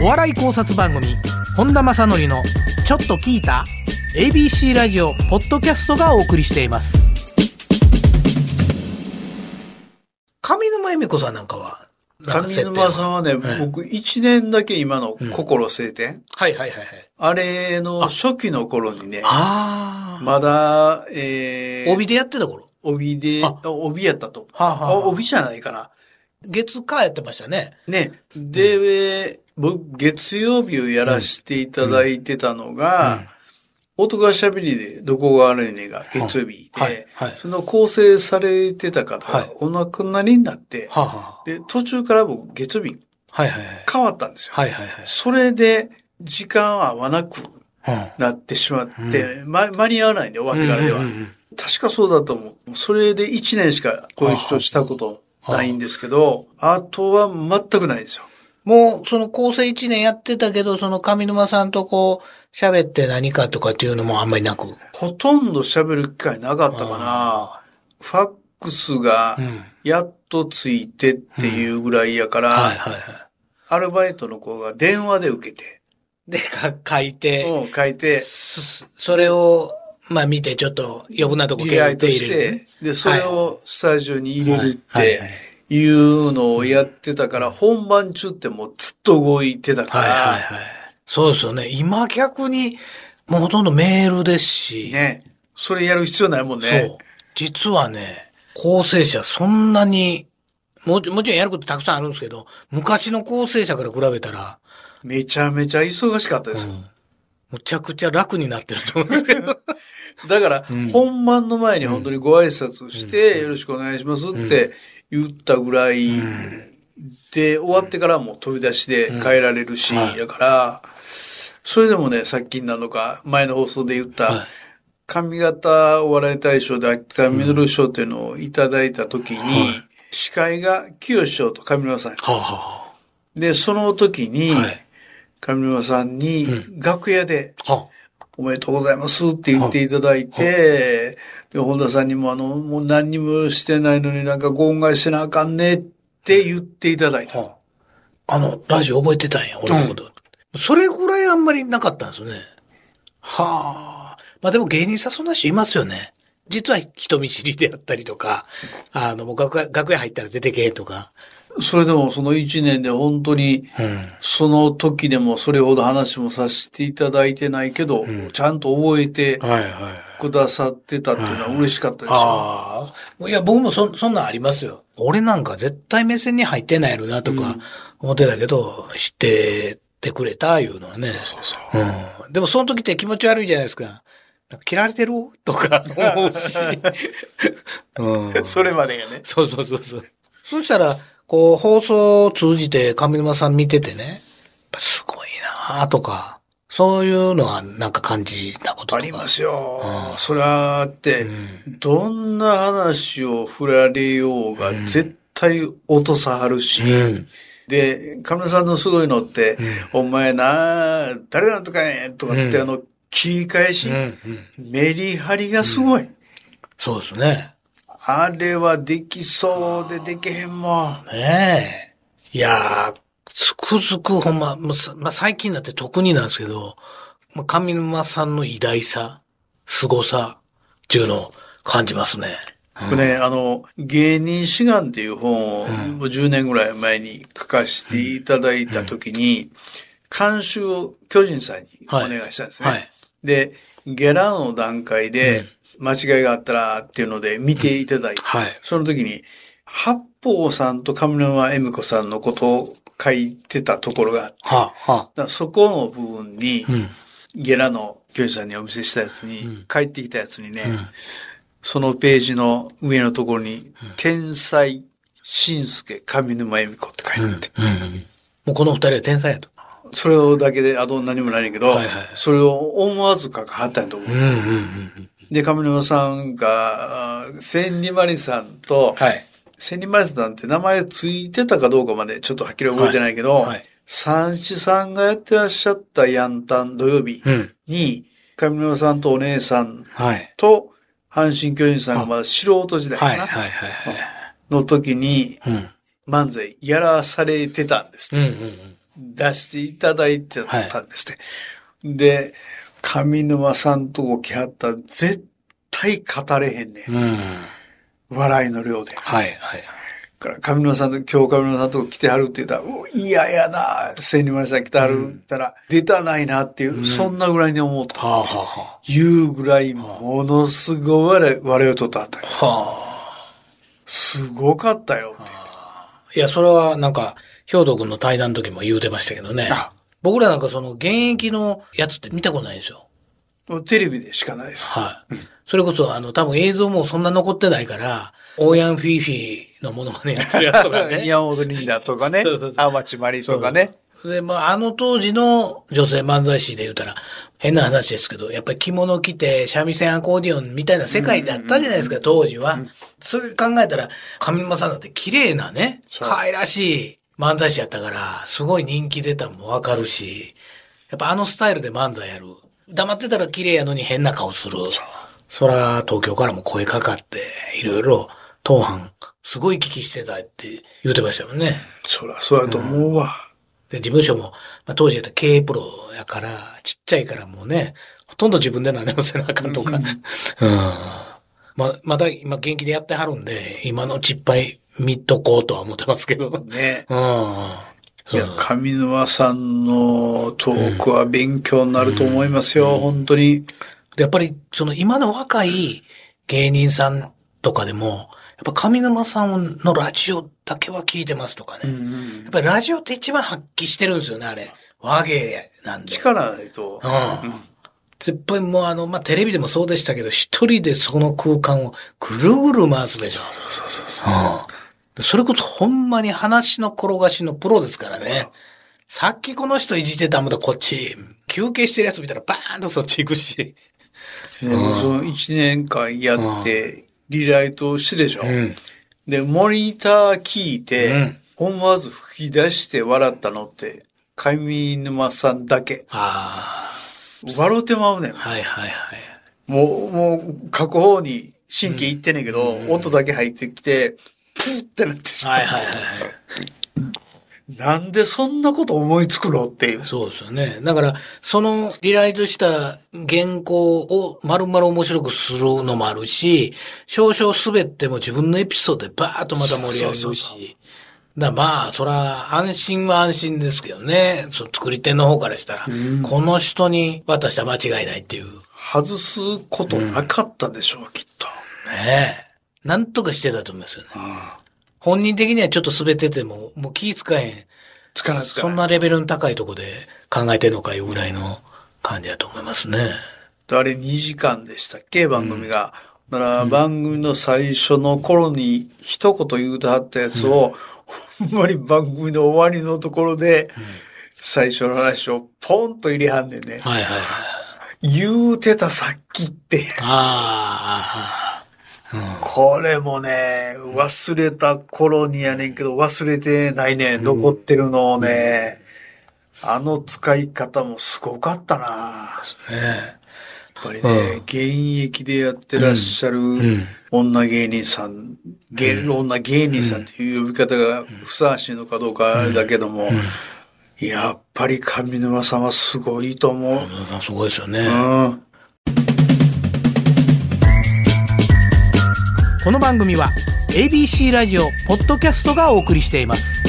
お笑い考察番組本田正則の「ちょっと聞いた?」ABC ラジオポッドキャストがお送りしています。上沼恵美子さんなんかは上沼さんはね、はい僕一年だけ今の心晴天、はいはいはいはい。あれの初期の頃にね、あまだ、えー、帯でやってた頃？帯で、あ。帯やったと。はあはあ。帯じゃないかな。月火やってましたね。ね。で、僕、月曜日をやらせていただいてたのが、音が喋りでどこが悪いねが月曜日で、はい。はい。その構成されてた方はい。がお亡くなりになって、はあ、はで、途中から僕月曜日変わったんですよ。はいはいはい。それで、時間は合わなくなってしまって、ま、間に合わないんで終わってからでは。うんうんうんうん。確かそうだと思う。それで1年しかご一緒したことないんですけど、あとは全くないんですよ。もう、その構成1年やってたけど、その上沼さんとこう、喋って何かとかっていうのもあんまりなく？ほとんど喋る機会なかったかな。ファックスがうん。やっとついてっていうぐらいやから、はいはいはい。アルバイトの子が電話で受けて、で、か書いて、うん書いて、そそれを、まあ見て、ちょっと余分なとこリライトし入れるて、で、それをスタジオに入れるっはいはいはい。ていうのをやってたから、本番中ってもうずっと動いてたかはいはいら、はい。そうですよね。今逆に、もうほとんどメールですし。ね。それやる必要ないもんそうね。。実はね、構成者そんなに、もちもちろんやることたくさんあるんですけど、昔の構成者から比べたら、めちゃめちゃ忙しかったですよ。むちゃくちゃ楽になってると思うんですけど。だから、本番の前に本当にご挨拶して、よろしくお願いしますって言ったぐらいで、終わってからもう飛び出しで帰られるし、だから、それでもね、さっきなのか、前の放送で言った、上方お笑い大賞で秋田実賞っていうのをいただいた時に、司会が清志師匠と上沼さんでその時に、はい。上沼さんに楽屋で、おめでとうございますって言っていただいて、で、本田さんにもあの、もう何にもしてないのになんかご恩返しせなあかんねって言っていただいあ、た。はあ。あの、ラジオ覚えてたんや、俺のこと。それぐらいあんまりなかったんですよね。はあ。まあでも芸人さんそんな人いますよね。実は人見知りであったりとか、あの、もう楽屋、楽屋入ったら出てけとか。それでもその一年で本当に、うん。その時でもそれほど話もさせていただいてないけど、ちゃんと覚えてはいはいはい。くださってたっていうのは嬉しかったですよ。ああ。いや、僕もそ、そんなんありますよ。俺なんか絶対目線に入ってないやろなとか思ってたけど、知っててくれたいうのはね。そうそううん。でもその時って気持ち悪いじゃないですか。なんか切られてるとか 思うし。うん。それまでやね。そうそうそうそう。そしたら、こう、放送を通じて上沼さん見ててね、すごいなとか、そういうのはなんか感じたことありますよ。それはあって、どんな話を振られようが絶対落とさはるし、うん。で、亀田さんのすごいのって、お前な、誰なんとかやんとかって、あの、切り返し、うんうん。メリハリがすごい。そうですね。あれはできそうでできへんもん。ねえ。いやー、つくづくほんま、もうさまあ、最近になって特になんですけど、まあ上沼さんの偉大さ、凄さっていうのを感じますね。僕ね、あの、芸人志願っていう本を、もう10年ぐらい前に書かせていただいたときに、監修を巨人さんにお願いしたんですね。はい。で、ゲラの段階で間違いがあったらっていうので見ていただいて、はい。その時に、八方さんと上沼恵美子さんのことを書いてたところがあって、はあ、はだそこの部分に、あ。うん。ゲラの教授さんにお見せしたやつに、帰ってきたやつにね、そのページの上のところに、天才、新助、上沼恵美子って書いてあって、もうこの二人は天才やと。それをだけで、あと何もないけど、はいはいそれを思わず書かはったんやと思う。うんうんうん。で、上沼さんが、千里まりさんと、はい。千里まりさんって名前ついてたかどうかまでちょっとはっきり覚えてないけど、はいはい三枝さんがやってらっしゃったヤンタン土曜日うん。に、上沼さんとお姉さんはい。と、阪神巨人さんがまだ素人時代かな、はいはいはいはい。の時にうん。漫才やらされてたんですって、うんうんうん。出していただいてたんですね。で、上沼さんとこ来はったら絶対語れへんねん。うん。笑いの量で。はい、はい。から上沼さんと、今日上沼さんとこ来てはるって言ったら、う嫌やな、千里村さん来てはるって言ったら、出たないなっていう、そんなぐらいに思った。はあ、はいうぐらい、ものすごい笑い、笑いを取ったあたり。あ。はあ。すごかったよっていや、それはなんか、兵藤君の対談の時も言うてましたけどね。あ僕らなんかその現役のやつって見たことないんですよ。テレビでしかないです。はい。それこそ、あの、多分映像もそんな残ってないから、オーヤンフィーフィーのものまねやってるやつとかね。山本リンダとかねそうそうそう、天地マリとかね。で、まあ、あの当時の女性漫才師で言うたら、変な話ですけど、やっぱり着物着て、三味線アコーディオンみたいな世界だったじゃないですか、当時は。それ考えたら、上沼さんだって綺麗なね、可愛らしい漫才師やったから、すごい人気出たのもわかるし、やっぱあのスタイルで漫才やる。黙ってたら綺麗やのに変な顔する。そら、東京からも声かかって、いろいろ、当班、すごい聞きしてたって言うてましたよね。そら、そうやと思うわ。で、事務所も、まあ、当時やったら経営プロやから、ちっちゃいからもうね、ほとんど自分で何でもせなあかんとか。うん。まあ、まだ今元気でやってはるんで、今のうちいっぱい見とこうとは思ってますけど。うん。ね。そういや、上沼さんのトークは勉強になると思いますよ、本当に。でやっぱり、その今の若い芸人さんとかでも、やっぱ上沼さんのラジオだけは聞いてますとかね。やっぱりラジオって一番発揮してるんですよね、あれ。和芸なんで。力ないと。うん。やっぱりもうあの、まあ、テレビでもそうでしたけど、一人でその空間をぐるぐる回すでしょ。そうそうそう。うん。それこそほんまに話の転がしのプロですからね。さっきこの人いじってたもんだ、こっち。休憩してるやつ見たらバーンとそっち行くし。でもその1年間やって、リライトしてでしょ。うん。で、モニター聞いて、うん思わず吹き出して笑ったのって、上沼さんだけ。あ笑うてまうねんあ。。はいはいはい。もう、もう、過去方に神経いってんねんけど、音だけ入ってきて、プーってなってしまう。はいはいはいはい。なんでそんなこと思いつくのっていう。そうですよね。だから、そのリライトした原稿を丸々面白くするのもあるし、少々滑っても自分のエピソードでバーッとまた盛り上げるそうそうし。だまあ、そら、安心は安心ですけどね。その作り手の方からしたら、この人に渡したら間違いないっていう。ね外すことなかったでしょう、きっと。え。なんとかしてたと思いますよね。本人的にはちょっと滑ってても、もう気使えへん。つかないつかない。そんなレベルの高いとこで考えてんのかいうぐらいの感じだと思いますね。あれ2時間でしたっけ？番組が。だから番組の最初の頃に一言言うてはったやつを、ほんまに番組の終わりのところで、最初の話をポンと入れはんねんね。はいはいはい。言うてたさっきって。ああ、これもね、忘れた頃にやねんけど、忘れてないね。残ってるのをね。あの使い方もすごかったな。ねやっぱりね、現役でやってらっしゃる女芸人さん、芸女芸人さんっていう呼び方がふさわしいのかどうかだけども、やっぱり上沼さんはすごいと思う。皆さんすごいですよね。うんこの番組は ABC ラジオポッドキャストがお送りしています。